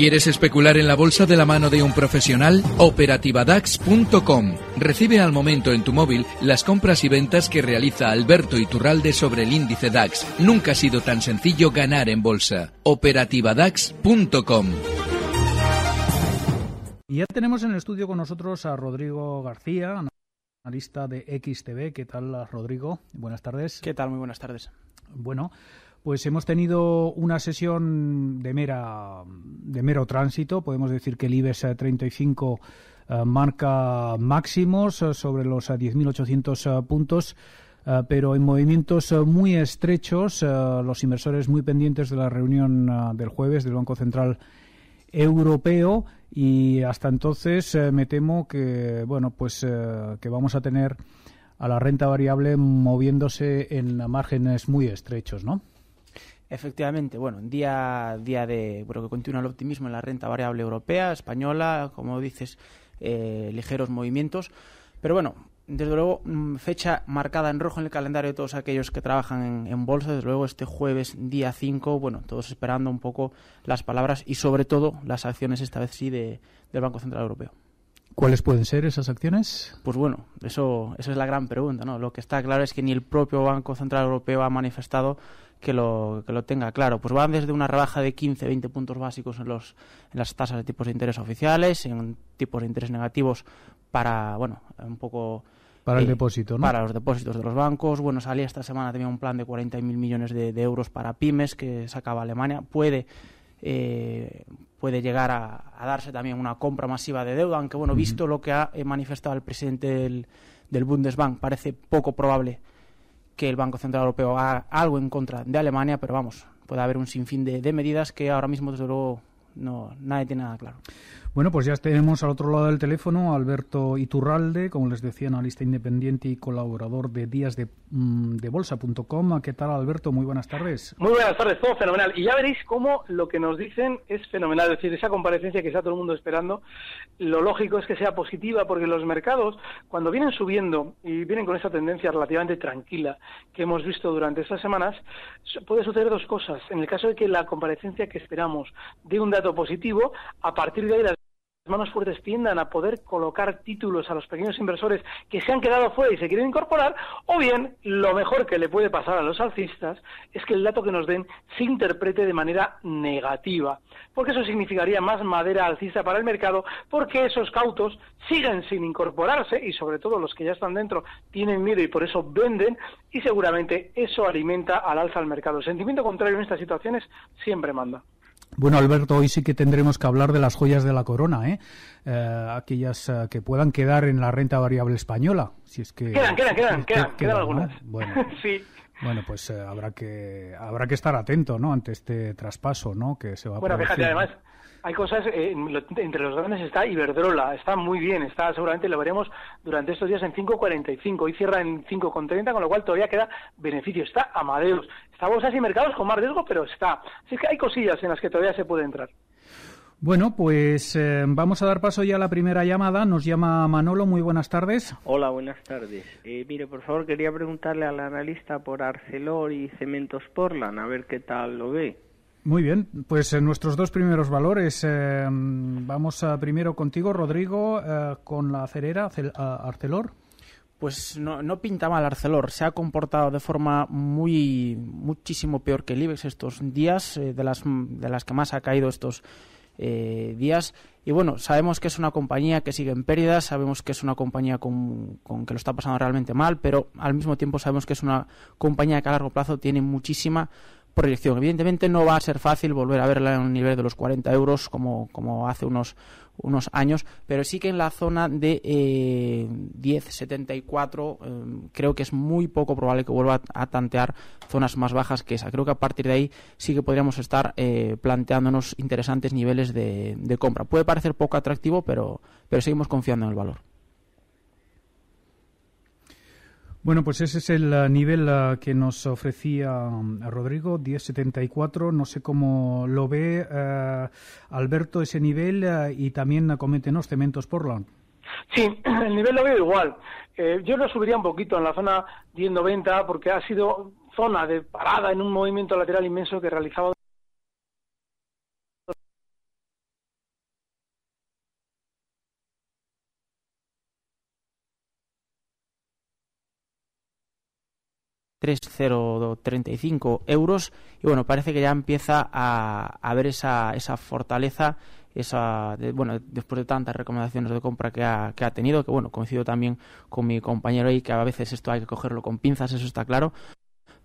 ¿Quieres especular en la bolsa de la mano de un profesional? Operativadax.com. Recibe al momento en tu móvil las compras y ventas que realiza Alberto Iturralde sobre el índice DAX. Nunca ha sido tan sencillo ganar en bolsa. Operativadax.com. Y ya tenemos en el estudio con nosotros a Rodrigo García, analista de XTV. ¿Qué tal, Rodrigo? Buenas tardes. ¿Qué tal? Muy buenas tardes. Bueno, pues hemos tenido una sesión de mera de mero tránsito. Podemos decir que el IBEX 35 eh, marca máximos eh, sobre los 10.800 eh, puntos. pero en movimientos muy estrechos, los inversores muy pendientes de la reunión del jueves del Banco Central Europeo y hasta entonces me temo que bueno pues que vamos a tener a la renta variable moviéndose en márgenes muy estrechos, ¿no? Efectivamente, bueno, día día de bueno que continúa el optimismo en la renta variable europea, española, como dices, eh, ligeros movimientos, pero bueno, desde luego mm, fecha marcada en rojo en el calendario de todos aquellos que trabajan en, bolsa, desde luego este jueves día 5, bueno, todos esperando un poco las palabras y sobre todo las acciones esta vez sí de, del Banco Central Europeo. ¿Cuáles pueden ser esas acciones? Pues bueno, eso, esa es la gran pregunta, ¿no? Lo que está claro es que ni el propio Banco Central Europeo ha manifestado que lo, que lo tenga claro. Pues van desde una rebaja de 15, 20 puntos básicos en, los, en las tasas de tipos de interés oficiales, en tipos de interés negativos para, bueno, un poco... Para el eh, depósito, ¿no? Para los depósitos de los bancos. Bueno, salía esta semana también un plan de 40.000 millones de, euros para pymes que sacaba Alemania. Puede... Eh, puede llegar a, darse también una compra masiva de deuda, aunque bueno, visto lo que ha manifestado el presidente del, del Bundesbank, parece poco probable que el Banco Central Europeo haga algo en contra de Alemania, pero vamos, puede haber un sinfín de, de medidas que ahora mismo, desde luego, no, nadie tiene nada claro. Bueno, pues ya tenemos al otro lado del teléfono a Alberto Iturralde, como les decía, analista independiente y colaborador de días de, mm, de bolsa.com. ¿Qué tal, Alberto? Muy buenas tardes. Muy buenas tardes, todo fenomenal. Y ya veréis cómo lo que nos dicen es fenomenal. Es decir, esa comparecencia que está todo el mundo esperando, lo lógico es que sea positiva, porque los mercados, cuando vienen subiendo y vienen con esa tendencia relativamente tranquila que hemos visto durante estas semanas, puede suceder dos cosas. En el caso de que la comparecencia que esperamos dé un dato positivo, a partir de ahí las manos fuertes tiendan a poder colocar títulos a los pequeños inversores que se han quedado fuera y se quieren incorporar, o bien lo mejor que le puede pasar a los alcistas es que el dato que nos den se interprete de manera negativa, porque eso significaría más madera alcista para el mercado, porque esos cautos siguen sin incorporarse y sobre todo los que ya están dentro tienen miedo y por eso venden y seguramente eso alimenta al alza al mercado. El sentimiento contrario en estas situaciones siempre manda. Bueno, Alberto, hoy sí que tendremos que hablar de las joyas de la corona, ¿eh? eh aquellas eh, que puedan quedar en la renta variable española, si es que quedan, quedan, quedan, quedan, quedan, algunas. Bueno, sí. Bueno, pues eh, habrá que habrá que estar atento, ¿no? Ante este traspaso, ¿no? Que se va a bueno, fíjate, además hay cosas, eh, entre los grandes está Iberdrola, está muy bien, está seguramente lo veremos durante estos días en 5.45, hoy cierra en 5.30, con lo cual todavía queda beneficio. Está Amadeus, está Bolsas y Mercados con más riesgo, pero está. Así que hay cosillas en las que todavía se puede entrar. Bueno, pues eh, vamos a dar paso ya a la primera llamada. Nos llama Manolo. Muy buenas tardes. Hola, buenas tardes. Eh, mire, por favor, quería preguntarle al analista por Arcelor y Cementos Portland, a ver qué tal lo ve. Muy bien, pues en nuestros dos primeros valores, eh, vamos a, primero contigo, Rodrigo, eh, con la acerera Arcelor. Pues no, no, pinta mal Arcelor, se ha comportado de forma muy muchísimo peor que el IBEX estos días, eh, de, las, de las que más ha caído estos días. Y bueno, sabemos que es una compañía que sigue en pérdidas, sabemos que es una compañía con, con, que lo está pasando realmente mal, pero al mismo tiempo sabemos que es una compañía que a largo plazo tiene muchísima proyección. Evidentemente no va a ser fácil volver a verla en un nivel de los 40 euros como, como hace unos, unos años, pero sí que en la zona de eh, 10,74 eh, creo que es muy poco probable que vuelva a, tantear zonas más bajas que esa. Creo que a partir de ahí sí que podríamos estar eh, planteándonos interesantes niveles de, de compra. Puede parecer poco atractivo, pero, pero seguimos confiando en el valor. Bueno, pues ese es el eh, nivel eh, que nos ofrecía mm, Rodrigo, 1074. No sé cómo lo ve eh, Alberto ese nivel y también coméntenos Cementos Portland. Sí, el nivel lo veo igual. yo lo subiría un poquito en la zona 1090 porque ha sido zona de parada en un movimiento lateral inmenso que realizaba 3,035 euros. Y bueno, parece que ya empieza a, a ver esa, esa fortaleza esa bueno después de tantas recomendaciones de compra que ha, que ha tenido que bueno coincido también con mi compañero ahí que a veces esto hay que cogerlo con pinzas eso está claro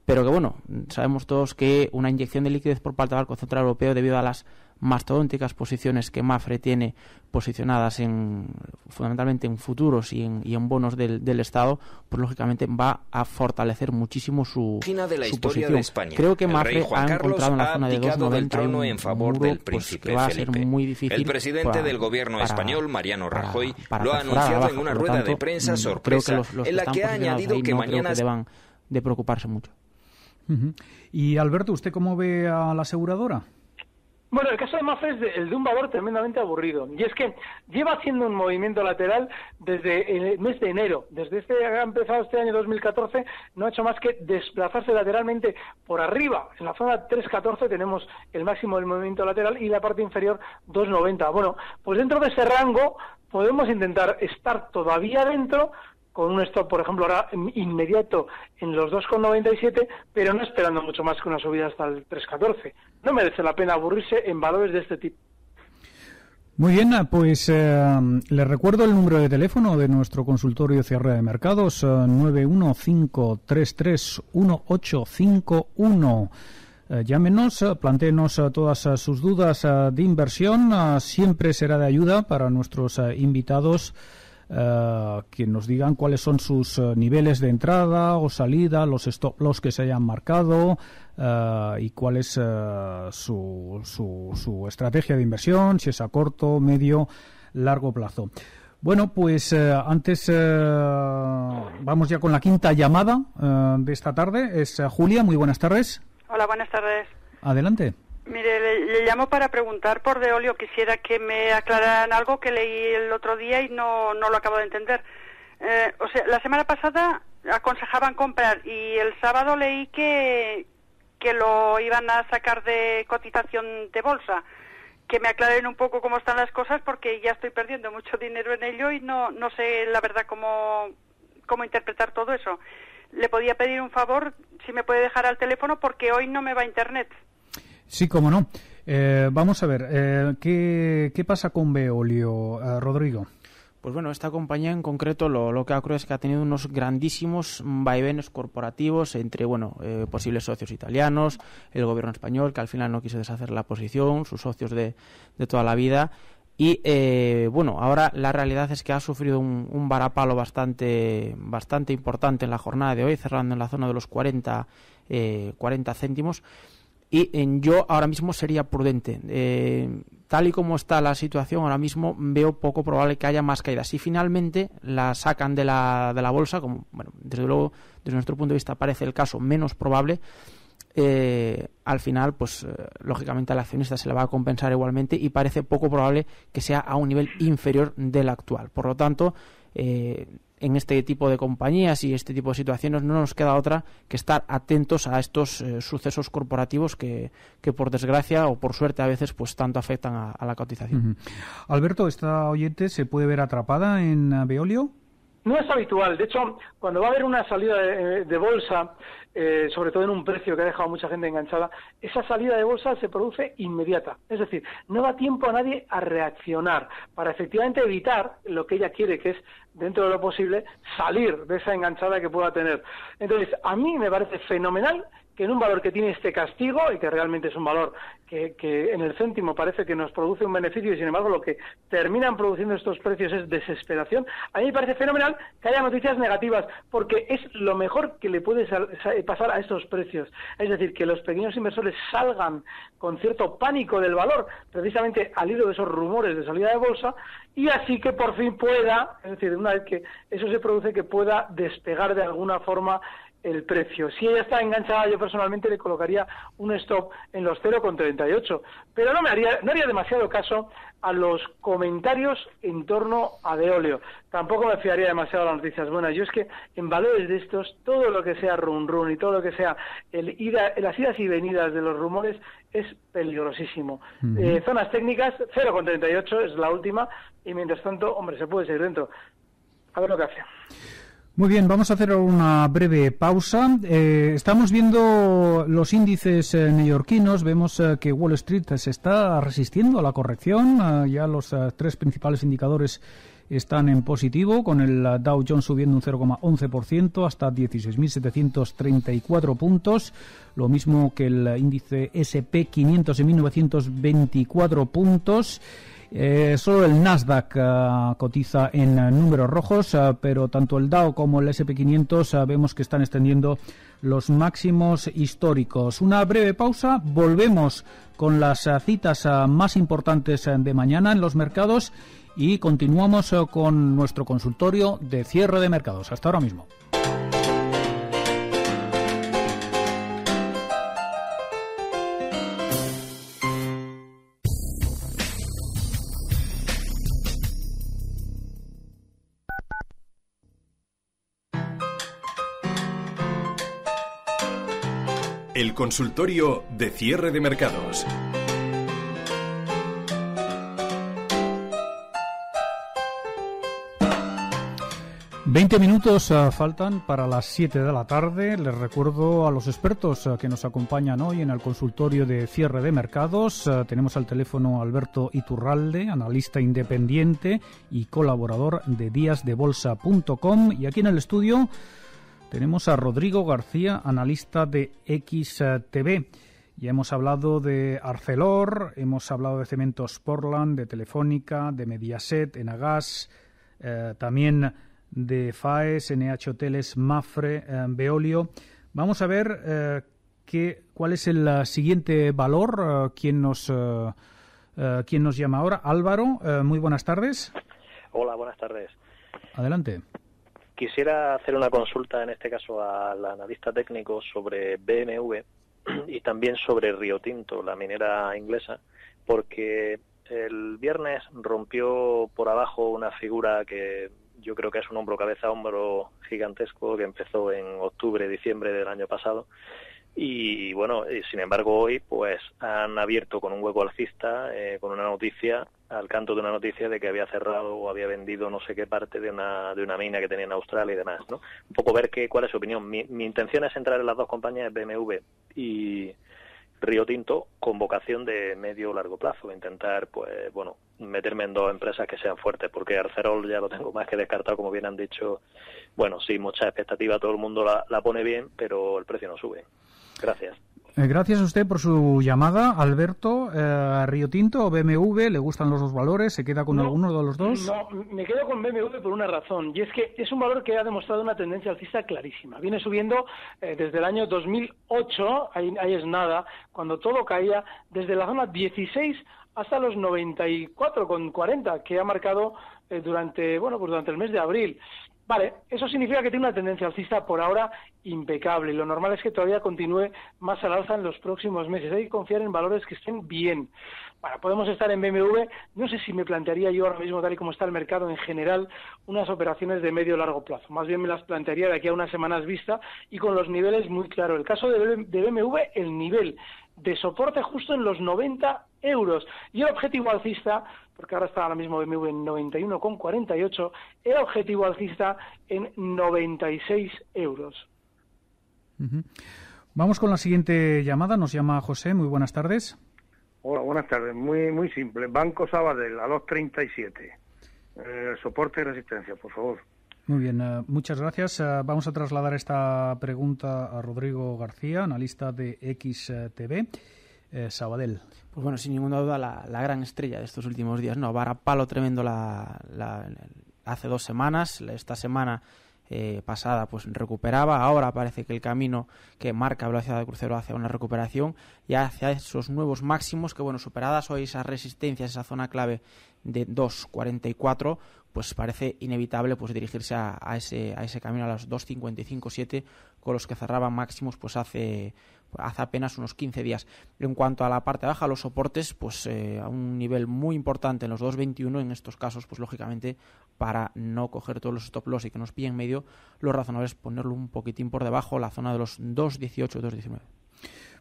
pero que bueno, sabemos todos que una inyección de liquidez por parte del Banco Central Europeo debido a las mastodónticas posiciones que Mafre tiene posicionadas en fundamentalmente en futuros y en, y en bonos del, del, Estado, pues lógicamente va a fortalecer muchísimo su, de la su posición. de España. Creo que Mafre ha encontrado en la zona de abdicado del 2,90 trono un en favor muro, del pues, príncipe que va a Felipe. ser muy difícil El presidente para- del gobierno para- español, Mariano Rajoy, para lo ha anunciado en una rueda de prensa sorpresa, los, los en la que ha añadido que no mañana que deban de preocuparse mucho. Y Alberto, ¿usted cómo ve a la aseguradora? Bueno, el caso de Mafre es de- el de un valor tremendamente aburrido. Y es que lleva haciendo un movimiento lateral desde el mes de enero. Desde este ha empezado este año 2014, no ha hecho más que desplazarse lateralmente por arriba. En la zona 3.14 tenemos el máximo del movimiento lateral y la parte inferior 2.90. Bueno, pues dentro de ese rango podemos intentar estar todavía dentro con un stop, por ejemplo, ahora inmediato en los 2,97, pero no esperando mucho más que una subida hasta el 3,14. No merece la pena aburrirse en valores de este tipo. Muy bien, ah, pues eh, le recuerdo el número de teléfono de nuestro consultorio cierre de mercados, eh, 915331851. Eh, llámenos, eh, plantéenos eh, todas eh, sus dudas de inversión. siempre será de ayuda para nuestros invitados eh, que nos digan cuáles son sus eh, niveles de entrada o salida, los stop loss que se hayan marcado eh, y cuál es su, su, su estrategia de inversión, si es a corto, medio, largo plazo. Bueno, pues antes vamos ya con la quinta llamada de esta tarde. Es Julia, muy buenas tardes. Hola, buenas tardes. Adelante. Mire, le, le llamo para preguntar por Deolio. Quisiera que me aclararan algo que leí el otro día y no, no lo acabo de entender. Eh, o sea, la semana pasada aconsejaban comprar y el sábado leí que, que lo iban a sacar de cotización de bolsa. Que me aclaren un poco cómo están las cosas porque ya estoy perdiendo mucho dinero en ello y no, no sé la verdad cómo, cómo interpretar todo eso. Le podía pedir un favor si me puede dejar al teléfono porque hoy no me va internet. Sí, cómo no. Eh, vamos a ver, eh, ¿qué, ¿qué pasa con Veolio, eh, Rodrigo? Pues bueno, esta compañía en concreto lo, lo que ha ocurrido es que ha tenido unos grandísimos vaivenes corporativos entre, bueno, eh, posibles socios italianos, el gobierno español, que al final no quiso deshacer la posición, sus socios de, de toda la vida. Y eh, bueno, ahora la realidad es que ha sufrido un, un varapalo bastante, bastante importante en la jornada de hoy, cerrando en la zona de los 40, eh, 40 céntimos. Y en yo ahora mismo sería prudente. Eh, tal y como está la situación ahora mismo, veo poco probable que haya más caídas. Si finalmente la sacan de la, de la bolsa, como bueno, desde luego, desde nuestro punto de vista parece el caso menos probable, eh, al final, pues eh, lógicamente al accionista se le va a compensar igualmente y parece poco probable que sea a un nivel inferior del actual. Por lo tanto, eh, en este tipo de compañías y este tipo de situaciones no nos queda otra que estar atentos a estos eh, sucesos corporativos que, que, por desgracia o por suerte a veces pues tanto afectan a, la cotización. Alberto, ¿esta oyente se puede ver atrapada en Veolio? No es habitual. De hecho, cuando va a haber una salida de, bolsa, eh, sobre todo en un precio que ha dejado mucha gente enganchada, esa salida de bolsa se produce inmediata. Es decir, no da tiempo a nadie a reaccionar para efectivamente evitar lo que ella quiere, que es, dentro de lo posible, salir de esa enganchada que pueda tener. Entonces, a mí me parece fenomenal que en un valor que tiene este castigo y que realmente es un valor que, que, en el céntimo parece que nos produce un beneficio y sin embargo lo que terminan produciendo estos precios es desesperación, a mí me parece fenomenal que haya noticias negativas porque es lo mejor que le puede pasar a estos precios. Es decir, que los pequeños inversores salgan con cierto pánico del valor precisamente al hilo de esos rumores de salida de bolsa y así que por fin pueda, es decir, una vez que eso se produce, que pueda despegar de alguna forma el precio. Si ella está enganchada, yo personalmente le colocaría un stop en los 0,38, pero no me haría, no haría demasiado caso a los comentarios en torno a Deolio. Tampoco me fiaría demasiado a las noticias buenas. Yo es que en valores de estos, todo lo que sea run run y todo lo que sea el ida, las idas y venidas de los rumores es peligrosísimo. Uh -huh. eh, zonas técnicas, 0,38 es la última, y mientras tanto, hombre, se puede seguir dentro. A ver lo que hace. Muy bien, vamos a hacer una breve pausa. Eh, estamos viendo los índices eh, neoyorquinos. Vemos eh, que Wall Street se está resistiendo a la corrección. ya los tres principales indicadores están en positivo, con el Dow Jones subiendo un 0,11% hasta 16.734 puntos. Lo mismo que el índice SP 500 en 1924 puntos. Eh, solo el Nasdaq eh, cotiza en eh, números rojos, pero tanto el Dow como el SP500 vemos que están extendiendo los máximos históricos. Una breve pausa, volvemos con las citas más importantes de mañana en los mercados y continuamos con nuestro consultorio de cierre de mercados. Hasta ahora mismo. Consultorio de cierre de mercados. Veinte minutos uh, faltan para las 7 de la tarde. Les recuerdo a los expertos uh, que nos acompañan hoy en el consultorio de cierre de mercados. Uh, tenemos al teléfono Alberto Iturralde, analista independiente y colaborador de díasdebolsa.com. Y aquí en el estudio tenemos a Rodrigo García, analista de XTV. Ya hemos hablado de Arcelor, hemos hablado de Cementos Portland, de Telefónica, de Mediaset, Enagas, eh, también de FAES, NH Hoteles, Mafre, eh, Veolio. Vamos a ver eh, qué, cuál es el siguiente valor. ¿quién, nos, ¿Quién nos llama ahora? Álvaro, muy buenas tardes. Hola, buenas tardes. Adelante. Quisiera hacer una consulta, en este caso al analista técnico, sobre BMW y también sobre Río Tinto, la minera inglesa, porque el viernes rompió por abajo una figura que yo creo que es un hombro cabeza hombro gigantesco que empezó en octubre, diciembre del año pasado. Y bueno, sin embargo hoy pues han abierto con un hueco alcista, eh, con una noticia, al canto de una noticia de que había cerrado o había vendido no sé qué parte de una, de una mina que tenía en Australia y demás, ¿no? Un poco ver qué, cuál es su opinión. Mi, mi intención es entrar en las dos compañías BMW y Río Tinto con vocación de medio o largo plazo, intentar pues bueno, meterme en dos empresas que sean fuertes, porque Arcerol ya lo tengo más que descartado, como bien han dicho, bueno, sí, mucha expectativa, todo el mundo la, la pone bien, pero el precio no sube. Gracias. Eh, gracias a usted por su llamada, Alberto. Eh, Río Tinto o BMW, ¿le gustan los dos valores? ¿Se queda con alguno de los dos? No, me quedo con BMW por una razón, y es que es un valor que ha demostrado una tendencia alcista clarísima. Viene subiendo eh, desde el año 2008, ahí, ahí es nada, cuando todo caía, desde la zona 16 hasta los 94,40 que ha marcado durante bueno pues durante el mes de abril Vale, eso significa que tiene una tendencia alcista por ahora impecable y lo normal es que todavía continúe más al alza en los próximos meses. Hay que confiar en valores que estén bien. Bueno, podemos estar en BMW, no sé si me plantearía yo ahora mismo, tal y como está el mercado en general, unas operaciones de medio o largo plazo. Más bien me las plantearía de aquí a unas semanas vista y con los niveles muy claros. El caso de BMW, el nivel de soporte justo en los 90 euros. Y el objetivo alcista, porque ahora está ahora mismo BMW en 91,48, el objetivo alcista en 96 euros. Vamos con la siguiente llamada. Nos llama José. Muy buenas tardes. Hola, buenas tardes. Muy muy simple. Banco Sabadell a los 37. Eh, soporte y resistencia, por favor. Muy bien, eh, muchas gracias. Eh, vamos a trasladar esta pregunta a Rodrigo García, analista de XTV. Eh, Sabadell. Pues bueno, sin ninguna duda la, gran estrella de estos últimos días, ¿no? Vara palo tremendo la, hace dos semanas, esta semana eh, pasada pues recuperaba, ahora parece que el camino que marca velocidad de crucero hacia una recuperación y hacia esos nuevos máximos que bueno, superadas hoy esas resistencias, esa zona clave de 2.44, pues parece inevitable pues dirigirse a, ese, a ese camino a los 2.55.7 con los que cerraban máximos pues hace hace apenas unos 15 días. En cuanto a la parte baja, los soportes, pues eh, a un nivel muy importante en los 2.21, en estos casos, pues lógicamente, para no coger todos los stop loss y que nos pille en medio, lo razonable es ponerlo un poquitín por debajo, la zona de los 2.18, 2.19.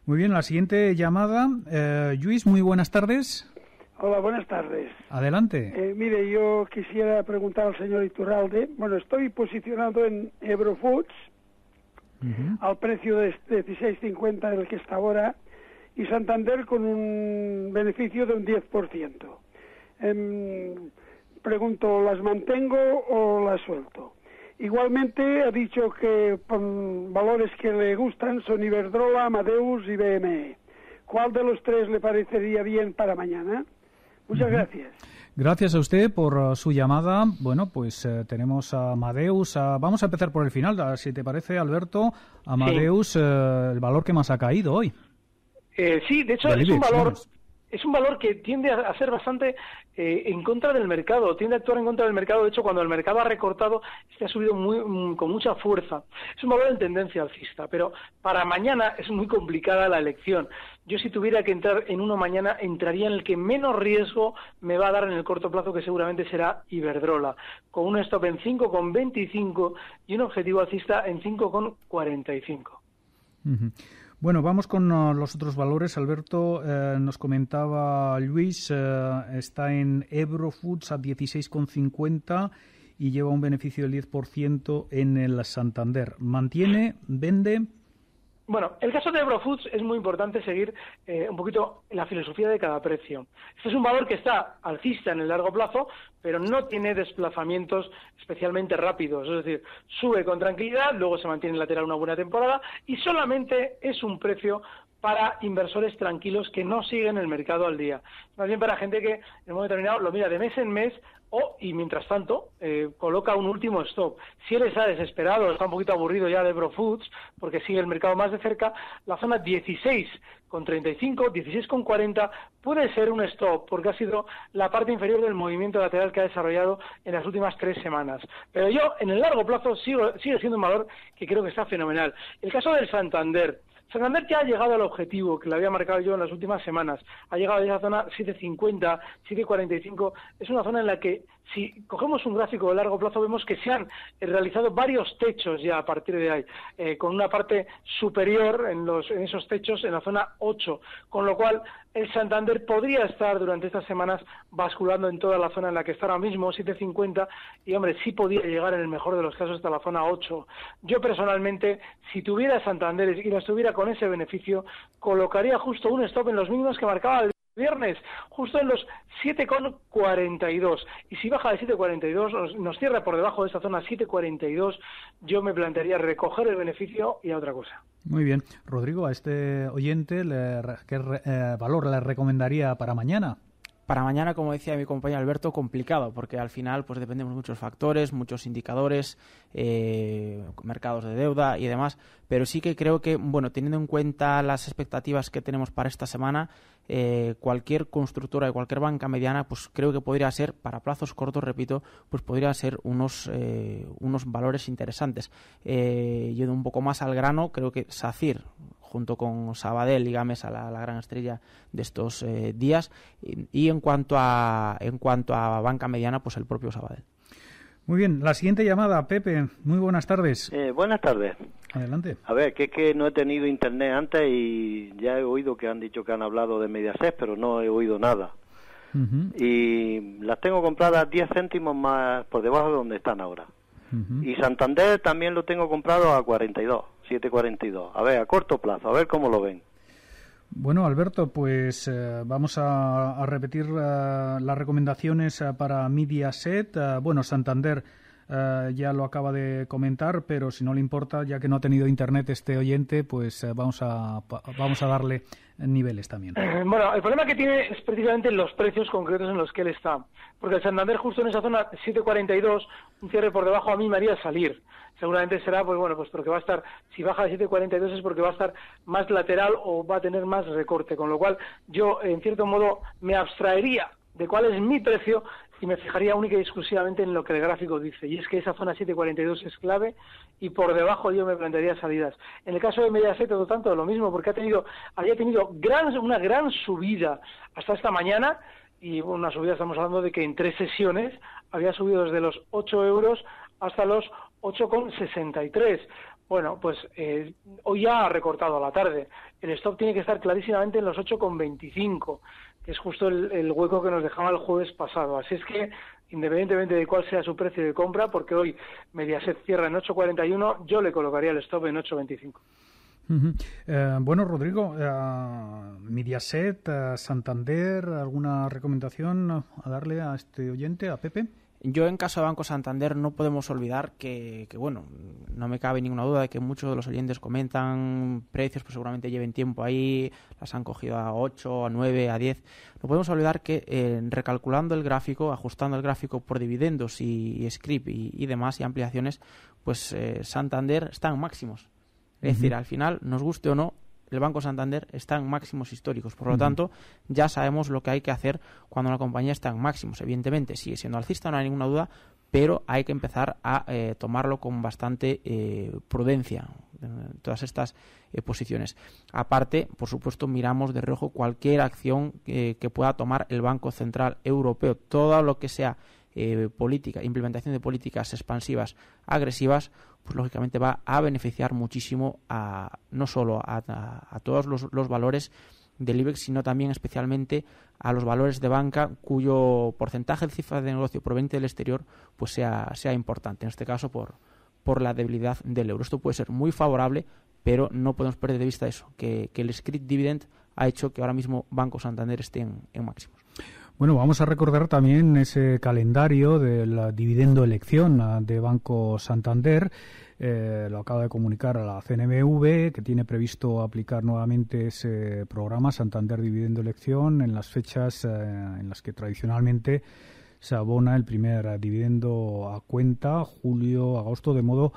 Muy bien, la siguiente llamada. Eh, Luis, muy buenas tardes. Hola, buenas tardes. Adelante. Eh, mire, yo quisiera preguntar al señor Iturralde. Bueno, estoy posicionado en Al precio de 16.50 el que está ahora y Santander con un beneficio de un 10%. Em, pregunto, ¿las mantengo o las suelto? Igualmente ha dicho que con valores que le gustan son Iberdrola, Amadeus y BME. ¿Cuál de los tres le parecería bien para mañana? Muchas gracias. Gracias a usted por uh, su llamada. Bueno, pues eh, tenemos a Amadeus. vamos a empezar por el final, si te parece, Alberto. Amadeus, eh, el valor que más ha caído hoy. Eh, sí, de hecho es un valor es un valor que tiende a ser bastante eh, en contra del mercado, tiende a actuar en contra del mercado. De hecho, cuando el mercado ha recortado, este ha subido muy, mm, con mucha fuerza. Es un valor en tendencia alcista, pero para mañana es muy complicada la elección. Yo si tuviera que entrar en uno mañana, entraría en el que menos riesgo me va a dar en el corto plazo, que seguramente será Iberdrola, con un stop en 5,25 y un objetivo alcista en 5,45. Bueno, vamos con uh, los otros valores. Alberto eh, nos comentaba Luis, eh, está en Ebro Foods a 16,50 y lleva un beneficio del 10% en el Santander. ¿Mantiene? ¿Vende? Bueno, el caso de Eurofoods es muy importante seguir eh, un poquito la filosofía de cada precio. Este es un valor que está alcista en el largo plazo, pero no tiene desplazamientos especialmente rápidos. Es decir, sube con tranquilidad, luego se mantiene en lateral una buena temporada y solamente es un precio para inversores tranquilos que no siguen el mercado al día. Más bien para gente que en un momento determinado lo mira de mes en mes o, y mientras tanto, eh, coloca un último stop. Si él está desesperado, está un poquito aburrido ya de Brofoods, porque sigue el mercado más de cerca, la zona 16 con 35, 16 con 40 puede ser un stop, porque ha sido la parte inferior del movimiento lateral que ha desarrollado en las últimas tres semanas. Pero yo, en el largo plazo, sigue siendo un valor que creo que está fenomenal. El caso del Santander. Santander ya ha llegado al objetivo que le había marcado yo en las últimas semanas. Ha llegado a esa zona 7.50, 7.45. Es una zona en la que, si cogemos un gráfico de largo plazo, vemos que se han realizado varios techos ya a partir de ahí, eh, con una parte superior en, los, en esos techos en la zona 8. Con lo cual, el Santander podría estar durante estas semanas basculando en toda la zona en la que está ahora mismo, 7.50, y hombre, sí podía llegar en el mejor de los casos hasta la zona 8. Yo personalmente, si tuviera Santander y lo estuviera con ese beneficio, colocaría justo un stop en los mínimos que marcaba el viernes, justo en los 7,42. Y si baja de 7,42, nos, nos cierra por debajo de esa zona 7,42, yo me plantearía recoger el beneficio y a otra cosa. Muy bien. Rodrigo, a este oyente, ¿qué eh, valor le recomendaría para mañana? Para mañana, como decía mi compañero Alberto, complicado, porque al final pues dependemos de muchos factores, muchos indicadores, eh, mercados de deuda y demás, pero sí que creo que, bueno, teniendo en cuenta las expectativas que tenemos para esta semana, eh, cualquier constructora de cualquier banca mediana, pues creo que podría ser, para plazos cortos, repito, pues podría ser unos, eh, unos valores interesantes. Eh, yendo un poco más al grano, creo que SACIR, junto con Sabadell y Gamesa, la, la gran estrella de estos eh, días, y, y, en cuanto a en cuanto a banca mediana, pues el propio Sabadell. Muy bien, la siguiente llamada, Pepe. Muy buenas tardes. Eh, buenas tardes. Adelante. A ver, que es que no he tenido internet antes y ya he oído que han dicho que han hablado de Mediaset, pero no he oído nada. Uh -huh. Y las tengo compradas 10 céntimos más por debajo de donde están ahora. Uh -huh. Y Santander también lo tengo comprado a 42, 7.42. A ver, a corto plazo, a ver cómo lo ven. Bueno, Alberto, pues eh, vamos a, repetir uh, las recomendaciones uh, para Mediaset. Uh, bueno, Santander ya lo acaba de comentar, pero si no le importa, ya que no ha tenido internet este oyente, pues vamos, a, vamos a darle niveles también. Bueno, el problema que tiene es precisamente los precios concretos en los que él está. Porque el Santander justo en esa zona 7.42, un cierre por debajo a mí me haría salir seguramente será, pues bueno, pues porque va a estar, si baja de 7.42 es porque va a estar más lateral o va a tener más recorte, con lo cual yo, en cierto modo, me abstraería de cuál es mi precio y me fijaría única y exclusivamente en lo que el gráfico dice, y es que esa zona 742 es clave y por debajo yo me plantearía salidas. En el caso de Mediaset, todo tanto, lo mismo, porque ha tenido, había tenido gran, una gran subida hasta esta mañana, y una subida, estamos hablando de que en tres sesiones había subido desde los 8 euros hasta los 8,63. Bueno, pues eh, hoy ya ha recortado a la tarde. El stop tiene que estar clarísimamente en los 8,25. Que es justo el, hueco que nos dejaba el jueves pasado. Así es que, independientemente de cuál sea su precio de compra, porque hoy Mediaset cierra en 8.41, yo le colocaría el stop en 8.25. Eh, bueno, Rodrigo, uh, Mediaset, Santander, ¿alguna recomendación a darle a este oyente, a Pepe? Yo en caso de Banco Santander no podemos olvidar que, bueno, no me cabe ninguna duda de que muchos de los oyentes comentan precios, pues seguramente lleven tiempo ahí, las han cogido a 8, a 9, a 10. No podemos olvidar que eh, recalculando el gráfico, ajustando el gráfico por dividendos y, script y, demás y ampliaciones, pues eh, Santander está en máximos. Es decir, al final, nos guste o no, el Banco Santander está en máximos históricos. Por lo tanto, ya sabemos lo que hay que hacer cuando una compañía está en máximos. Evidentemente, sigue siendo alcista, no hay ninguna duda, pero hay que empezar a eh, tomarlo con bastante eh, prudencia todas estas eh, posiciones. Aparte, por supuesto, miramos de reojo cualquier acción que pueda tomar el Banco Central Europeo. Todo lo que sea política, implementación de políticas expansivas agresivas, pues lógicamente va a beneficiar muchísimo a no solo a, todos los, valores del IBEX, sino también especialmente a los valores de banca cuyo porcentaje de cifra de negocio proveniente del exterior pues sea, sea importante, en este caso por, por la debilidad del euro. Esto puede ser muy favorable, pero no podemos perder de vista eso, que, el script dividend ha hecho que ahora mismo Banco Santander esté en máximos. Bueno, vamos a recordar también ese calendario del dividendo elección ah, de Banco Santander. Eh, lo acaba de comunicar a la CNMV, que tiene previsto aplicar nuevamente ese programa Santander Dividendo Elección en las fechas eh, en las que tradicionalmente se abona el primer dividendo a cuenta, julio, agosto, de modo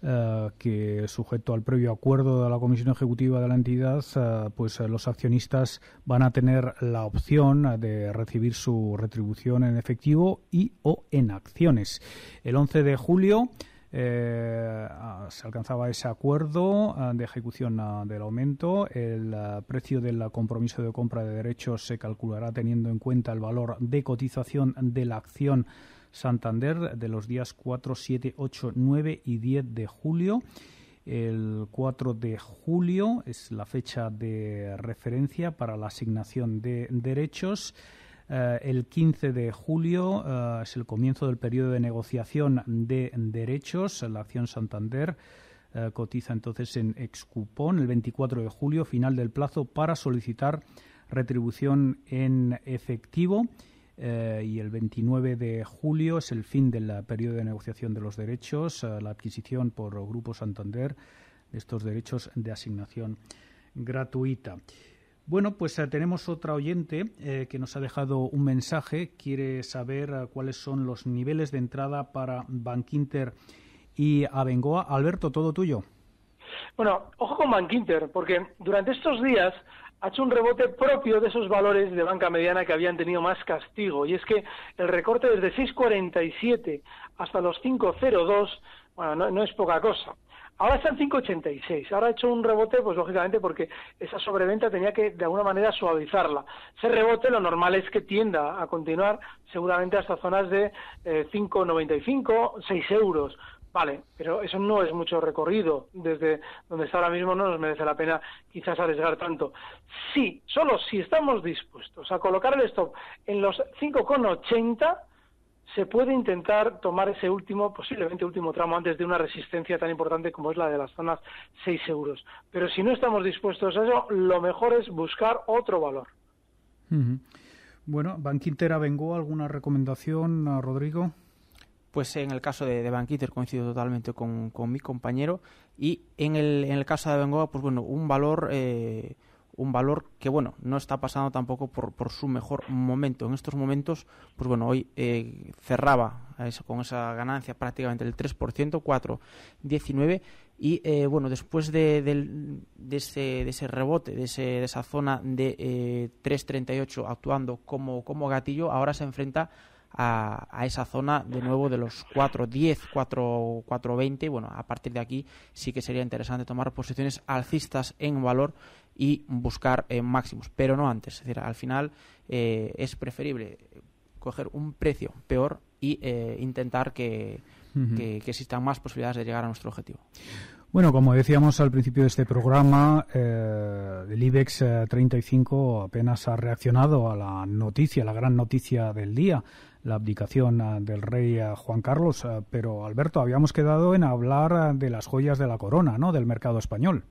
eh, que sujeto al previo acuerdo de la Comisión Ejecutiva de la entidad, eh, pues eh, los accionistas van a tener la opción de recibir su retribución en efectivo y o en acciones. El 11 de julio se alcanzaba ese acuerdo de ejecución del aumento. El precio del compromiso de compra de derechos se calculará teniendo en cuenta el valor de cotización de la acción Santander de los días 4, 7, 8, 9 y 10 de julio. El 4 de julio es la fecha de referencia para la asignación de derechos. Eh, el 15 de julio eh, es el comienzo del periodo de negociación de derechos. La acción Santander eh, cotiza entonces en excupón. El 24 de julio, final del plazo para solicitar retribución en efectivo. Eh, y el 29 de julio es el fin del periodo de negociación de los derechos, eh, la adquisición por Grupo Santander de estos derechos de asignación gratuita. Bueno, pues eh, tenemos otra oyente que nos ha dejado un mensaje. Quiere saber cuáles son los niveles de entrada para Bankinter y Abengoa. Alberto, todo tuyo. Bueno, ojo con Bankinter, porque durante estos días ha hecho un rebote propio de esos valores de banca mediana que habían tenido más castigo. Y es que el recorte desde 6,47 hasta los 5,02, bueno, no, es poca cosa. Ahora están 5,86. Ahora ha hecho un rebote, pues lógicamente porque esa sobreventa tenía que de alguna manera suavizarla. Ese rebote lo normal es que tienda a continuar seguramente hasta zonas de 5,95, eh, 6 euros. Vale, pero eso no es mucho recorrido. Desde donde está ahora mismo no nos merece la pena quizás arriesgar tanto. Sí, solo si estamos dispuestos a colocar el stop en los 5,80, se puede intentar tomar ese último, posiblemente último tramo antes de una resistencia tan importante como es la de las zonas 6 euros. Pero si no estamos dispuestos a eso, lo mejor es buscar otro valor. Bueno, Banquintera, ¿vengo alguna recomendación, Rodrigo? Pues en el caso de, de coincido totalmente con, mi compañero. Y en el, en el caso de Bengoa, pues bueno, un valor eh, un valor que bueno no está pasando tampoco por, por, su mejor momento. En estos momentos pues bueno hoy eh, cerraba con esa ganancia prácticamente del 3% 4,19 y eh, bueno después de, de, ese, de ese rebote de, ese, de esa zona de eh, 3,38 actuando como, como gatillo ahora se enfrenta esa zona de nuevo de los 4.10, 4.20. Bueno, a partir de aquí sí que sería interesante tomar posiciones alcistas en valor y buscar eh, máximos, pero no antes. Es decir, al final eh, es preferible coger un precio peor y eh, intentar que, que, existan más posibilidades de llegar a nuestro objetivo. Bueno, como decíamos al principio de este programa, eh, el IBEX 35 apenas ha reaccionado a la noticia, la gran noticia del día, la abdicación del rey Juan Carlos. pero, Alberto, habíamos quedado en hablar de las joyas de la corona, ¿no?, del mercado español.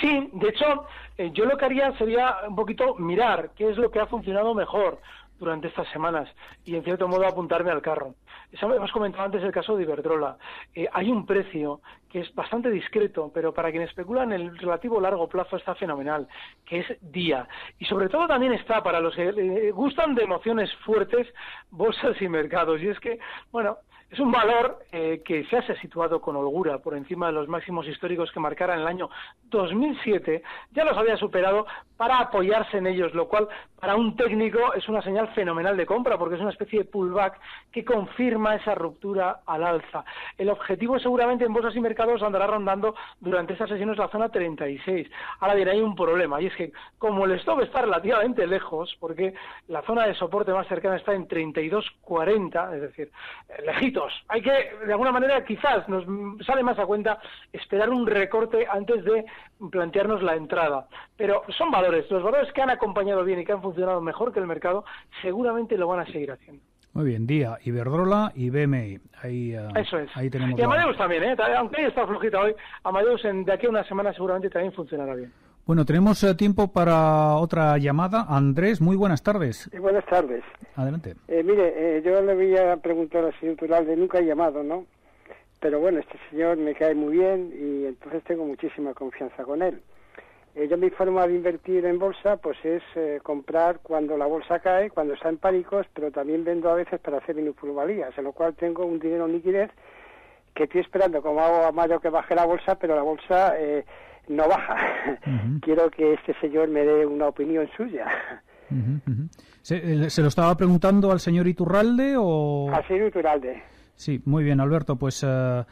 Sí, de hecho, eh, yo lo que haría sería un poquito mirar qué es lo que ha funcionado mejor durante estas semanas y en cierto modo apuntarme al carro. Hemos comentado antes el caso de Iberdrola. Eh, hay un precio que es bastante discreto, pero para quien especula en el relativo largo plazo está fenomenal, que es día. Y sobre todo también está para los que gustan de emociones fuertes, bolsas y mercados. Y es que, bueno, es un valor eh, que se ha situado con holgura por encima de los máximos históricos que marcara en el año 2007. Ya los había superado para apoyarse en ellos, lo cual para un técnico es una señal fenomenal de compra porque es una especie de pullback que confirma esa ruptura al alza. El objetivo seguramente en bolsas y mercados andará rondando durante estas sesiones la zona 36. Ahora bien, hay un problema y es que como el stop está relativamente lejos, porque la zona de soporte más cercana está en 32.40, es decir, lejito hay que, de alguna manera, quizás nos sale más a cuenta esperar un recorte antes de plantearnos la entrada. Pero son valores, los valores que han acompañado bien y que han funcionado mejor que el mercado, seguramente lo van a seguir haciendo. Muy bien, Día, Iberdrola y BMI. Ahí, uh, Eso es. Ahí tenemos y Amadeus también, ¿eh? aunque está flojita hoy, Amadeus en, de aquí a una semana seguramente también funcionará bien. Bueno, tenemos eh, tiempo para otra llamada. Andrés, muy buenas tardes. buenas tardes. Adelante. Eh, mire, eh, yo le voy a preguntar al señor Turalde, nunca ha llamado, ¿no? Pero bueno, este señor me cae muy bien y entonces tengo muchísima confianza con él. Yo mi forma de invertir en bolsa pues es comprar cuando la bolsa cae, cuando está en pánicos, pero también vendo a veces para hacer minusvalías, en lo cual tengo un dinero en liquidez que estoy esperando como hago a mayo que baje la bolsa, pero la bolsa no baja. Quiero que este señor me dé una opinión suya. Eh, ¿Se, lo estaba preguntando al señor Iturralde o...? Al señor Iturralde. Sí, muy bien, Alberto. Pues, eh,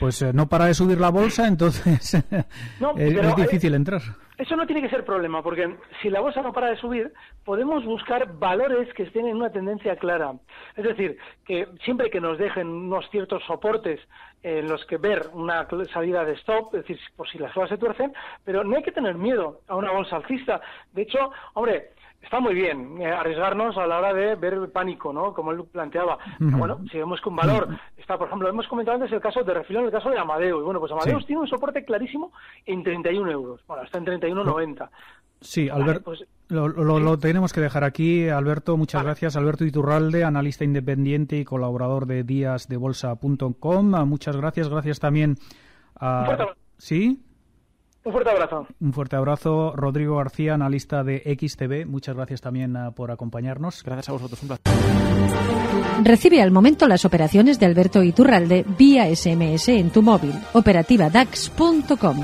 pues eh, no para de subir la bolsa, entonces es, difícil entrar. Eso no tiene que ser problema, porque si la bolsa no para de subir, podemos buscar valores que estén en una tendencia clara. Es decir, que siempre que nos dejen unos ciertos soportes en los que ver una salida de stop, es decir, por si las cosas se tuercen, pero no hay que tener miedo a una bolsa alcista. De hecho, hombre, está muy bien eh, arriesgarnos a la hora de ver pánico, ¿no? Como él planteaba. bueno, si vemos que un valor está, por ejemplo, hemos comentado antes el caso de refilón, el caso de Amadeus. Y bueno, pues Amadeus tiene un soporte clarísimo en 31 euros. Bueno, está en 31,90. Sí, Alberto, pues, lo, tenemos que dejar aquí. Alberto, muchas gracias. Alberto Iturralde, analista independiente y colaborador de díasdebolsa.com. Muchas gracias. Gracias también a... ¿Sí? Un fuerte abrazo. Un fuerte abrazo. Rodrigo García, analista de XTV. Muchas gracias también ah, por acompañarnos. Gracias a vosotros. Un Recibe al momento las operaciones de Alberto Iturralde vía SMS en tu móvil. Operativa DAX.com.